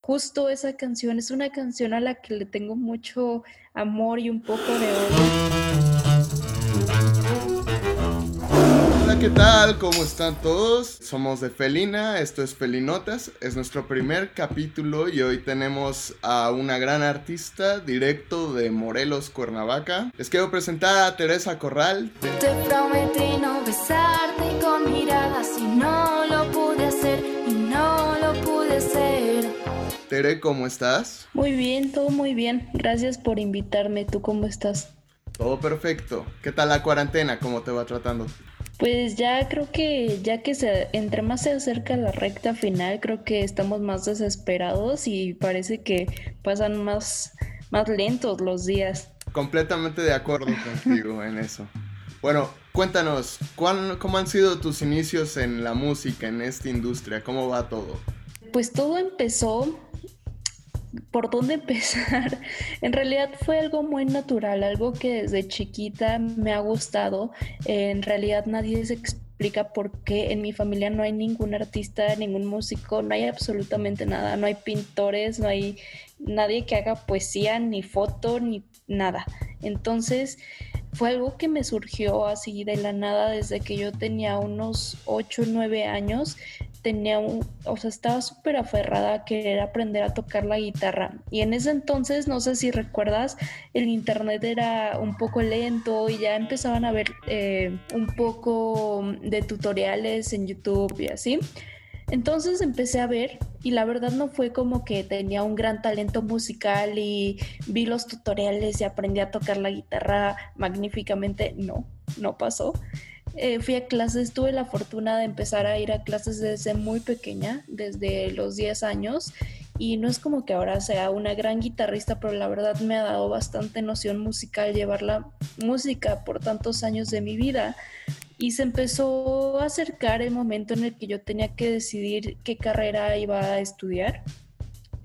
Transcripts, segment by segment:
justo esa canción es una canción a la que le tengo mucho amor y un poco de odio. ¿qué tal? ¿Cómo están todos? Somos de Felina, esto es Felinotas, es nuestro primer capítulo y hoy tenemos a una gran artista directo de Morelos, Cuernavaca. Les quiero presentar a Teresa Corral. Te prometí no besarte con miradas Tere, ¿cómo estás? Muy bien, todo muy bien. Gracias por invitarme. ¿Tú cómo estás? Todo perfecto. ¿Qué tal la cuarentena? ¿Cómo te va tratando? Pues ya creo que ya que se entre más se acerca la recta final, creo que estamos más desesperados y parece que pasan más más lentos los días. Completamente de acuerdo contigo en eso. Bueno, cuéntanos, ¿cómo han sido tus inicios en la música, en esta industria? ¿Cómo va todo? Pues todo empezó por dónde empezar. en realidad fue algo muy natural, algo que desde chiquita me ha gustado. en realidad nadie se explica por qué en mi familia no hay ningún artista, ningún músico, no hay absolutamente nada, no hay pintores, no hay nadie que haga poesía, ni foto, ni nada. Entonces fue algo que me surgió así de la nada desde que yo tenía unos 8 o 9 años tenía un, o sea, estaba súper aferrada a querer aprender a tocar la guitarra. Y en ese entonces, no sé si recuerdas, el internet era un poco lento y ya empezaban a ver eh, un poco de tutoriales en YouTube y así. Entonces empecé a ver y la verdad no fue como que tenía un gran talento musical y vi los tutoriales y aprendí a tocar la guitarra magníficamente. No, no pasó. Eh, fui a clases, tuve la fortuna de empezar a ir a clases desde muy pequeña, desde los 10 años, y no es como que ahora sea una gran guitarrista, pero la verdad me ha dado bastante noción musical llevar la música por tantos años de mi vida. Y se empezó a acercar el momento en el que yo tenía que decidir qué carrera iba a estudiar.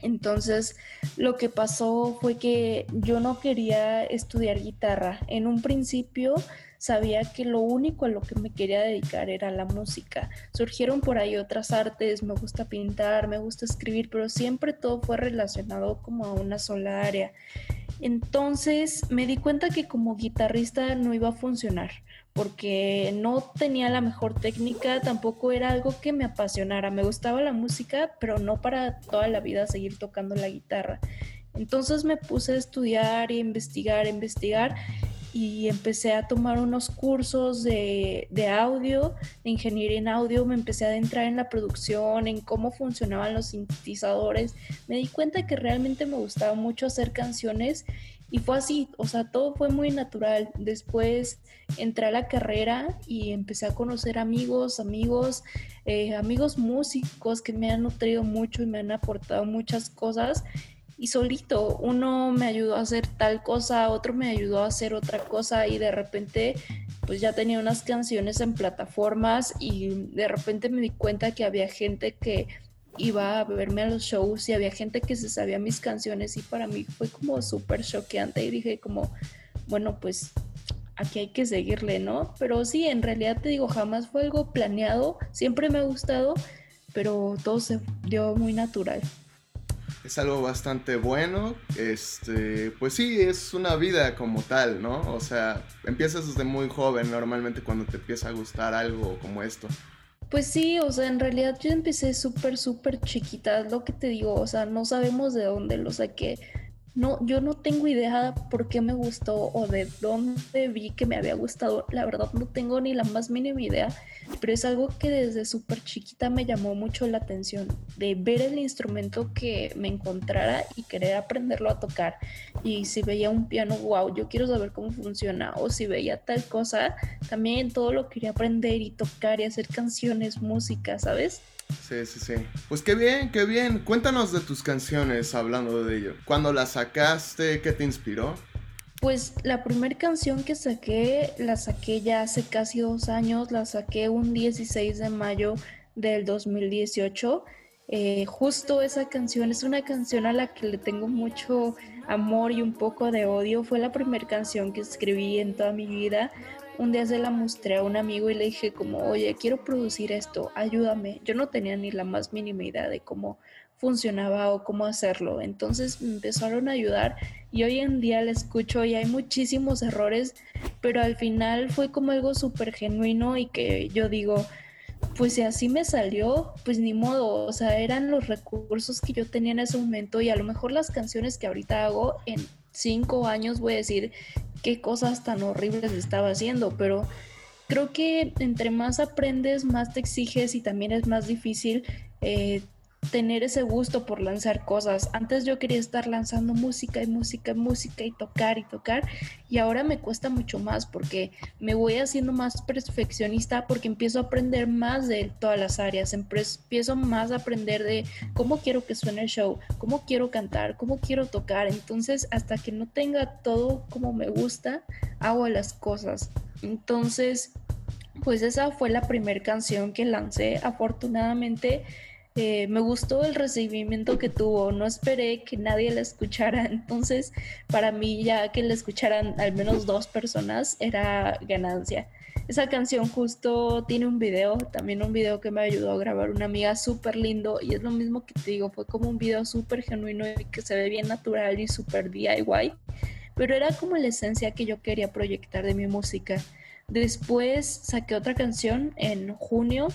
Entonces, lo que pasó fue que yo no quería estudiar guitarra. En un principio sabía que lo único a lo que me quería dedicar era la música. Surgieron por ahí otras artes, me gusta pintar, me gusta escribir, pero siempre todo fue relacionado como a una sola área. Entonces me di cuenta que como guitarrista no iba a funcionar porque no tenía la mejor técnica, tampoco era algo que me apasionara. Me gustaba la música, pero no para toda la vida seguir tocando la guitarra. Entonces me puse a estudiar y investigar, investigar y empecé a tomar unos cursos de, audio, de ingeniería en audio, me empecé a adentrar en la producción, en cómo funcionaban los sintetizadores, me di cuenta que realmente me gustaba mucho hacer canciones y fue así, o sea, todo fue muy natural. Después entré a la carrera y empecé a conocer amigos, amigos, eh, amigos músicos que me han nutrido mucho y me han aportado muchas cosas y solito. Uno me ayudó a hacer tal cosa, otro me ayudó a hacer otra cosa y de repente pues ya tenía unas canciones en plataformas y de repente me di cuenta que había gente que iba a verme a los shows y había gente que se sabía mis canciones y para mí fue como súper choqueante y dije como, bueno, pues aquí hay que seguirle, ¿no? Pero sí, en realidad te digo, jamás fue algo planeado, siempre me ha gustado, pero todo se dio muy natural es algo bastante bueno. Este, pues sí, es una vida como tal, ¿no? O sea, empiezas desde muy joven normalmente cuando te empieza a gustar algo como esto. Pues sí, o sea, en realidad yo empecé súper, súper chiquita, es lo que te digo, o sea, no sabemos de dónde lo saqué no, yo no tengo idea por qué me gustó o de dónde vi que me había gustado. La verdad no tengo ni la más mínima idea, pero es algo que desde súper chiquita me llamó mucho la atención, de ver el instrumento que me encontrara y querer aprenderlo a tocar. Y si veía un piano, wow, yo quiero saber cómo funciona. O si veía tal cosa, también todo lo quería aprender y tocar y hacer canciones, música, ¿sabes? Sí, sí, sí. Pues qué bien, qué bien. Cuéntanos de tus canciones hablando de ello. ¿Cuándo las sacaste? ¿Qué te inspiró? Pues la primera canción que saqué, la saqué ya hace casi dos años, la saqué un 16 de mayo del 2018. Eh, justo esa canción es una canción a la que le tengo mucho amor y un poco de odio. Fue la primera canción que escribí en toda mi vida un día se la mostré a un amigo y le dije como, oye, quiero producir esto, ayúdame. Yo no tenía ni la más mínima idea de cómo funcionaba o cómo hacerlo. Entonces me empezaron a ayudar y hoy en día la escucho y hay muchísimos errores, pero al final fue como algo súper genuino y que yo digo, pues si así me salió, pues ni modo, o sea, eran los recursos que yo tenía en ese momento y a lo mejor las canciones que ahorita hago en cinco años voy a decir qué cosas tan horribles estaba haciendo, pero creo que entre más aprendes, más te exiges y también es más difícil eh, tener ese gusto por lanzar cosas. Antes yo quería estar lanzando música y música y música y tocar y tocar y ahora me cuesta mucho más porque me voy haciendo más perfeccionista porque empiezo a aprender más de todas las áreas, empiezo más a aprender de cómo quiero que suene el show, cómo quiero cantar, cómo quiero tocar. Entonces hasta que no tenga todo como me gusta, hago las cosas. Entonces, pues esa fue la primera canción que lancé. Afortunadamente, eh, me gustó el recibimiento que tuvo, no esperé que nadie la escuchara, entonces para mí ya que la escucharan al menos dos personas era ganancia. Esa canción justo tiene un video, también un video que me ayudó a grabar una amiga súper lindo y es lo mismo que te digo, fue como un video súper genuino y que se ve bien natural y súper DIY, pero era como la esencia que yo quería proyectar de mi música. Después saqué otra canción en junio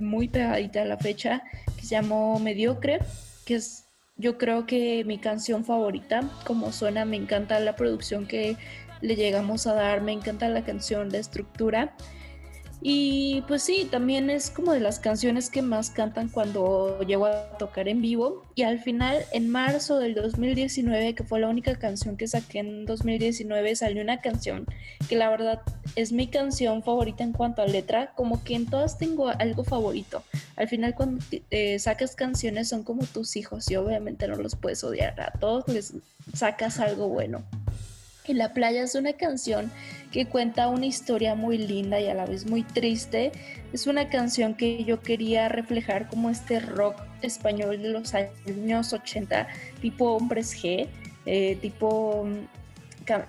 muy pegadita a la fecha, que se llamó Mediocre, que es yo creo que mi canción favorita, como suena, me encanta la producción que le llegamos a dar, me encanta la canción, la estructura. Y pues sí, también es como de las canciones que más cantan cuando llego a tocar en vivo. Y al final, en marzo del 2019, que fue la única canción que saqué en 2019, salió una canción que la verdad es mi canción favorita en cuanto a letra. Como que en todas tengo algo favorito. Al final, cuando eh, sacas canciones son como tus hijos y obviamente no los puedes odiar. A todos les sacas algo bueno. Y La playa es una canción que cuenta una historia muy linda y a la vez muy triste. Es una canción que yo quería reflejar como este rock español de los años 80, tipo Hombres G, eh, tipo mm,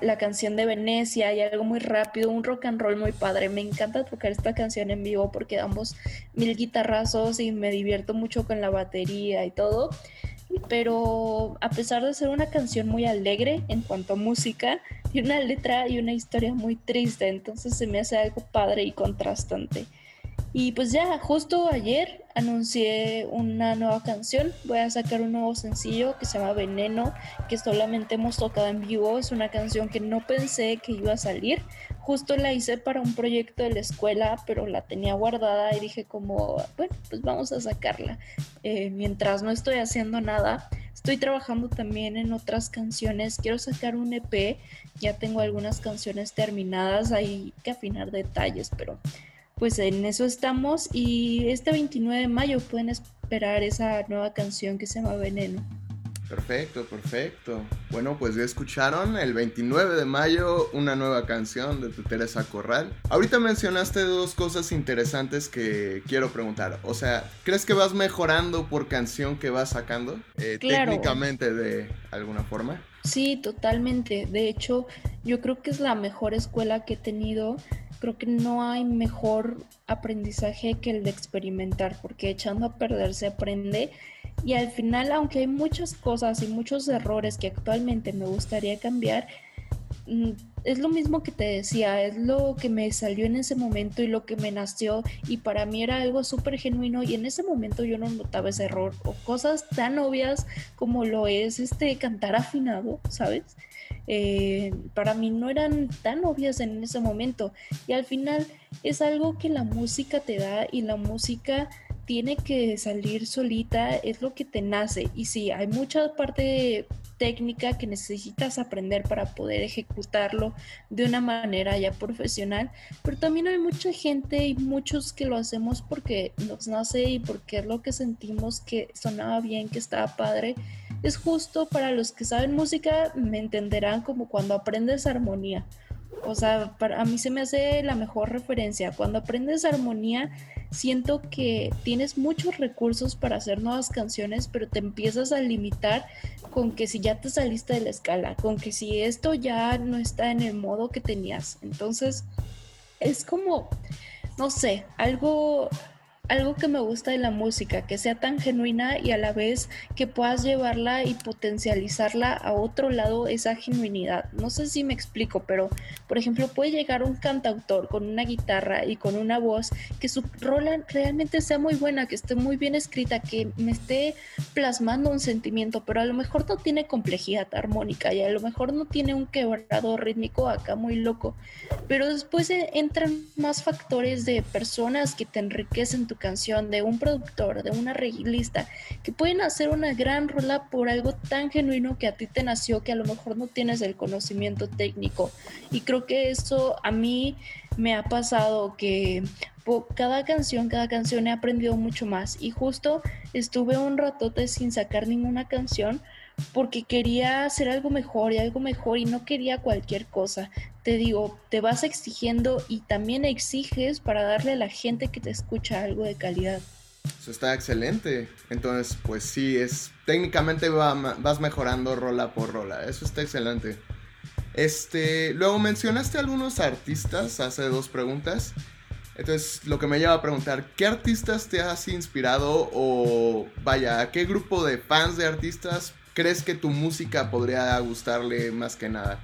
la canción de Venecia y algo muy rápido, un rock and roll muy padre. Me encanta tocar esta canción en vivo porque damos mil guitarrazos y me divierto mucho con la batería y todo pero a pesar de ser una canción muy alegre en cuanto a música, tiene una letra y una historia muy triste, entonces se me hace algo padre y contrastante. Y pues ya, justo ayer anuncié una nueva canción, voy a sacar un nuevo sencillo que se llama Veneno, que solamente hemos tocado en vivo, es una canción que no pensé que iba a salir, justo la hice para un proyecto de la escuela, pero la tenía guardada y dije como, bueno, pues vamos a sacarla. Eh, mientras no estoy haciendo nada, estoy trabajando también en otras canciones, quiero sacar un EP, ya tengo algunas canciones terminadas, hay que afinar detalles, pero pues en eso estamos y este 29 de mayo pueden esperar esa nueva canción que se llama Veneno. Perfecto, perfecto. Bueno, pues ya escucharon el 29 de mayo una nueva canción de tu Teresa Corral. Ahorita mencionaste dos cosas interesantes que quiero preguntar. O sea, ¿crees que vas mejorando por canción que vas sacando? Eh, técnicamente de alguna forma. Sí, totalmente. De hecho, yo creo que es la mejor escuela que he tenido. Creo que no hay mejor aprendizaje que el de experimentar, porque echando a perder se aprende y al final, aunque hay muchas cosas y muchos errores que actualmente me gustaría cambiar, mm, es lo mismo que te decía, es lo que me salió en ese momento y lo que me nació y para mí era algo súper genuino y en ese momento yo no notaba ese error o cosas tan obvias como lo es este cantar afinado, ¿sabes? Eh, para mí no eran tan obvias en ese momento y al final es algo que la música te da y la música tiene que salir solita, es lo que te nace. Y sí, hay mucha parte técnica que necesitas aprender para poder ejecutarlo de una manera ya profesional, pero también hay mucha gente y muchos que lo hacemos porque nos nace y porque es lo que sentimos que sonaba bien, que estaba padre. Es justo para los que saben música, me entenderán como cuando aprendes armonía. O sea, para a mí se me hace la mejor referencia. Cuando aprendes armonía, siento que tienes muchos recursos para hacer nuevas canciones, pero te empiezas a limitar con que si ya te saliste de la escala, con que si esto ya no está en el modo que tenías. Entonces, es como, no sé, algo algo que me gusta de la música, que sea tan genuina y a la vez que puedas llevarla y potencializarla a otro lado esa genuinidad. No sé si me explico, pero por ejemplo puede llegar un cantautor con una guitarra y con una voz que su rola realmente sea muy buena, que esté muy bien escrita, que me esté plasmando un sentimiento, pero a lo mejor no tiene complejidad armónica y a lo mejor no tiene un quebrado rítmico acá muy loco, pero después entran más factores de personas que te enriquecen tu canción, de un productor, de una arreglista, que pueden hacer una gran rola por algo tan genuino que a ti te nació que a lo mejor no tienes el conocimiento técnico. Y creo que eso a mí me ha pasado que cada canción, cada canción he aprendido mucho más. Y justo estuve un ratote sin sacar ninguna canción porque quería hacer algo mejor y algo mejor y no quería cualquier cosa. Te digo, te vas exigiendo y también exiges para darle a la gente que te escucha algo de calidad. Eso está excelente. Entonces, pues sí, es técnicamente vas mejorando rola por rola. Eso está excelente. Este, luego mencionaste algunos artistas hace dos preguntas. Entonces, lo que me lleva a preguntar, ¿qué artistas te has inspirado o vaya, a qué grupo de fans de artistas crees que tu música podría gustarle más que nada?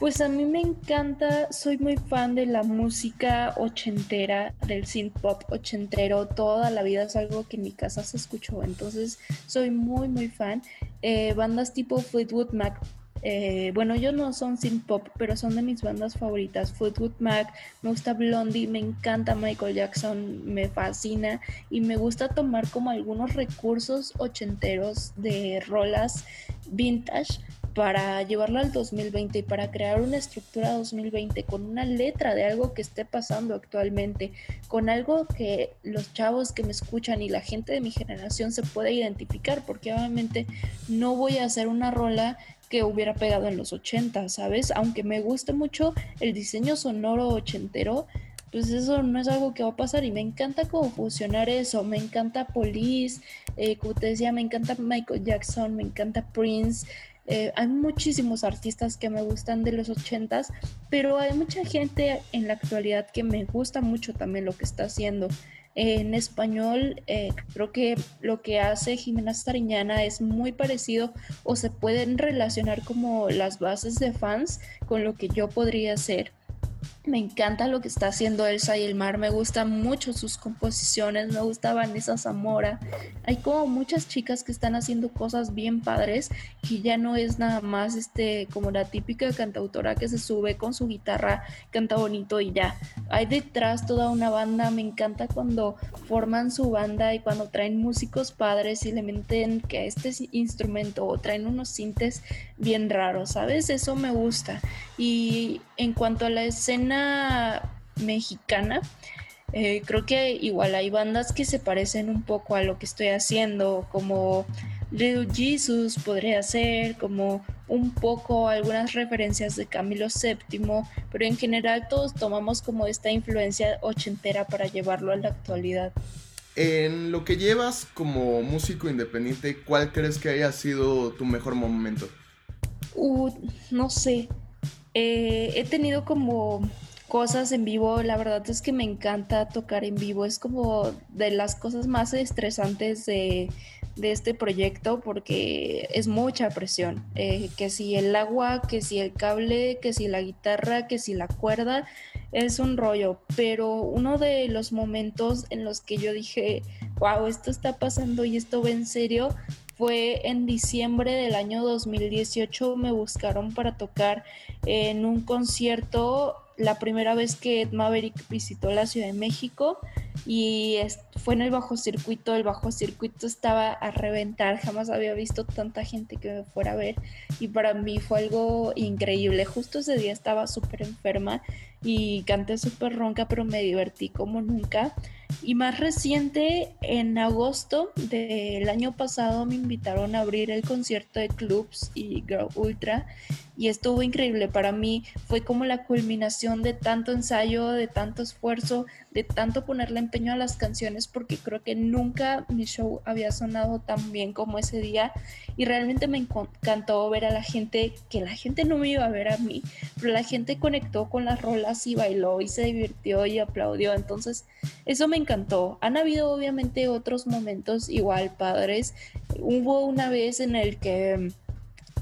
Pues a mí me encanta, soy muy fan de la música ochentera, del synth pop ochentero, toda la vida es algo que en mi casa se escuchó, entonces soy muy muy fan. Eh, bandas tipo Fleetwood Mac, eh, bueno, yo no son synth pop, pero son de mis bandas favoritas. Fleetwood Mac, me gusta Blondie, me encanta Michael Jackson, me fascina y me gusta tomar como algunos recursos ochenteros de rolas vintage para llevarlo al 2020 y para crear una estructura 2020 con una letra de algo que esté pasando actualmente, con algo que los chavos que me escuchan y la gente de mi generación se pueda identificar, porque obviamente no voy a hacer una rola que hubiera pegado en los 80, ¿sabes? Aunque me guste mucho el diseño sonoro ochentero, pues eso no es algo que va a pasar y me encanta cómo fusionar eso, me encanta Police, eh, como te decía, me encanta Michael Jackson, me encanta Prince, eh, hay muchísimos artistas que me gustan de los ochentas, pero hay mucha gente en la actualidad que me gusta mucho también lo que está haciendo en español, eh, creo que lo que hace Jimena Stariñana es muy parecido o se pueden relacionar como las bases de fans con lo que yo podría hacer. Me encanta lo que está haciendo Elsa y el mar, me gustan mucho sus composiciones, me gusta Vanessa Zamora. Hay como muchas chicas que están haciendo cosas bien padres que ya no es nada más este como la típica cantautora que se sube con su guitarra, canta bonito y ya. Hay detrás toda una banda, me encanta cuando forman su banda y cuando traen músicos padres y le meten que este instrumento o traen unos sintes bien raros, ¿sabes? Eso me gusta. Y en cuanto a la escena mexicana, eh, creo que igual hay bandas que se parecen un poco a lo que estoy haciendo, como Little Jesus podría ser, como un poco algunas referencias de Camilo VII, pero en general todos tomamos como esta influencia ochentera para llevarlo a la actualidad. En lo que llevas como músico independiente, ¿cuál crees que haya sido tu mejor momento? Uh, no sé. Eh, he tenido como cosas en vivo, la verdad es que me encanta tocar en vivo, es como de las cosas más estresantes de, este proyecto porque es mucha presión, eh, que si el agua, que si el cable, que si la guitarra, que si la cuerda, es un rollo, pero uno de los momentos en los que yo dije, wow, esto está pasando y esto va en serio, fue en diciembre del año 2018, me buscaron para tocar en un concierto la primera vez que Ed Maverick visitó la Ciudad de México y fue en el bajo circuito, el bajo circuito estaba a reventar, jamás había visto tanta gente que me fuera a ver y para mí fue algo increíble, justo ese día estaba súper enferma y canté súper ronca pero me divertí como nunca y más reciente, en agosto del año pasado me invitaron a abrir el concierto de Clubs y Girl Ultra y estuvo increíble. Para mí fue como la culminación de tanto ensayo, de tanto esfuerzo, de tanto ponerle empeño a las canciones porque creo que nunca mi show había sonado tan bien como ese día y realmente me encantó ver a la gente, que la gente no me iba a ver a mí, pero la gente conectó con las rolas y bailó y se divirtió y aplaudió, entonces eso me encantó. Han habido obviamente otros momentos igual padres. Hubo una vez en el que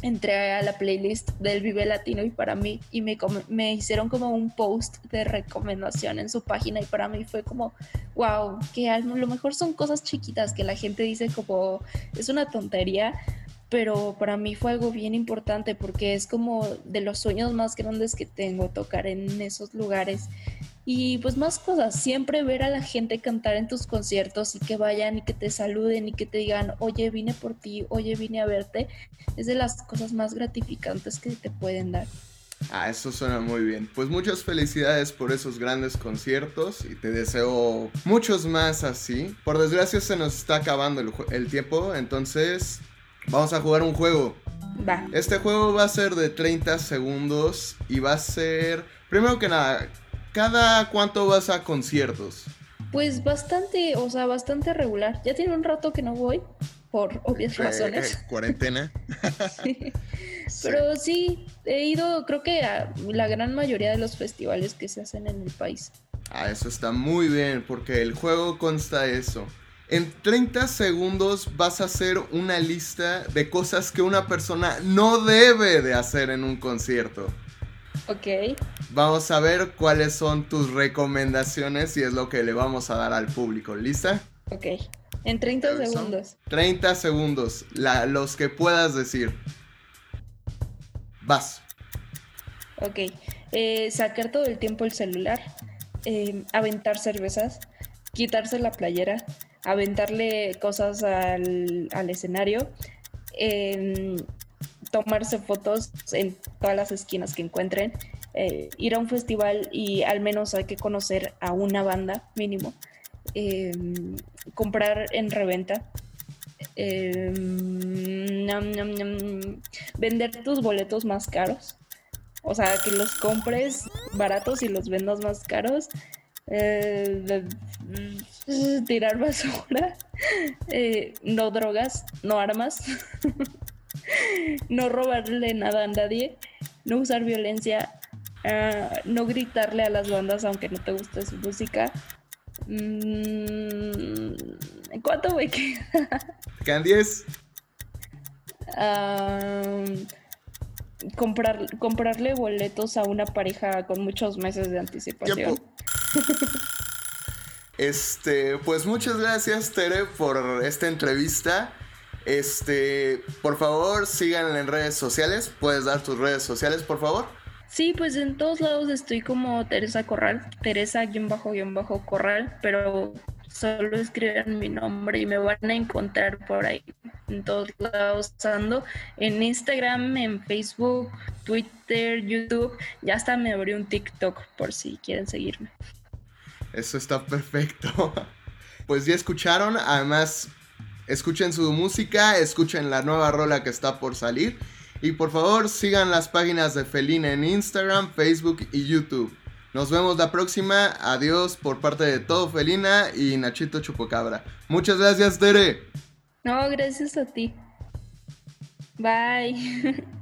entré a la playlist del Vive Latino y para mí, y me, me hicieron como un post de recomendación en su página y para mí fue como, wow, que a lo mejor son cosas chiquitas que la gente dice como, es una tontería, pero para mí fue algo bien importante porque es como de los sueños más grandes que tengo tocar en esos lugares y pues más cosas, siempre ver a la gente cantar en tus conciertos y que vayan y que te saluden y que te digan, oye, vine por ti, oye, vine a verte, es de las cosas más gratificantes que te pueden dar. Ah, eso suena muy bien. Pues muchas felicidades por esos grandes conciertos y te deseo muchos más así. Por desgracia se nos está acabando el, el tiempo, entonces vamos a jugar un juego. Va. Este juego va a ser de 30 segundos y va a ser, primero que nada, ¿Cada cuánto vas a conciertos? Pues bastante, o sea, bastante regular. Ya tiene un rato que no voy, por obvias eh, razones. Eh, cuarentena. Pero sí, he ido, creo que a la gran mayoría de los festivales que se hacen en el país. Ah, eso está muy bien, porque el juego consta eso. En 30 segundos vas a hacer una lista de cosas que una persona no debe de hacer en un concierto. Ok. Vamos a ver cuáles son tus recomendaciones y es lo que le vamos a dar al público. ¿Lista? Ok. En 30 segundos. 30 segundos. los que puedas decir. Vas. Ok. Eh, sacar todo el tiempo el celular. Eh, aventar cervezas. Quitarse la playera. Aventarle cosas al, al escenario. Eh, tomarse fotos en todas las esquinas que encuentren, eh, ir a un festival y al menos hay que conocer a una banda mínimo, em, comprar en reventa, em, vender tus boletos más caros, o sea, que los compres baratos y los vendas más caros. Eh, tirar basura, eh, no drogas, no armas. no robarle nada a nadie, no usar violencia, ah, no gritarle a las bandas aunque no te guste su música. Mm, ¿Cuánto me queda? Quedan 10. comprar, comprarle boletos a una pareja con muchos meses de anticipación. Este, pues muchas gracias, Tere, por esta entrevista. Este, por favor, síganla en redes sociales. ¿Puedes dar tus redes sociales, por favor? Sí, pues en todos lados estoy como Teresa Corral, Teresa-Corral, pero solo escriben mi nombre y me van a encontrar por ahí en todos lados ando en Instagram, en Facebook, Twitter, YouTube, ya hasta me abrí un TikTok por si quieren seguirme. Eso está perfecto. Pues ya escucharon, además Escuchen su música, escuchen la nueva rola que está por salir. Y por favor sigan las páginas de Felina en Instagram, Facebook y YouTube. Nos vemos la próxima. Adiós por parte de todo Felina y Nachito Chupocabra. Muchas gracias, Tere. No, gracias a ti. Bye.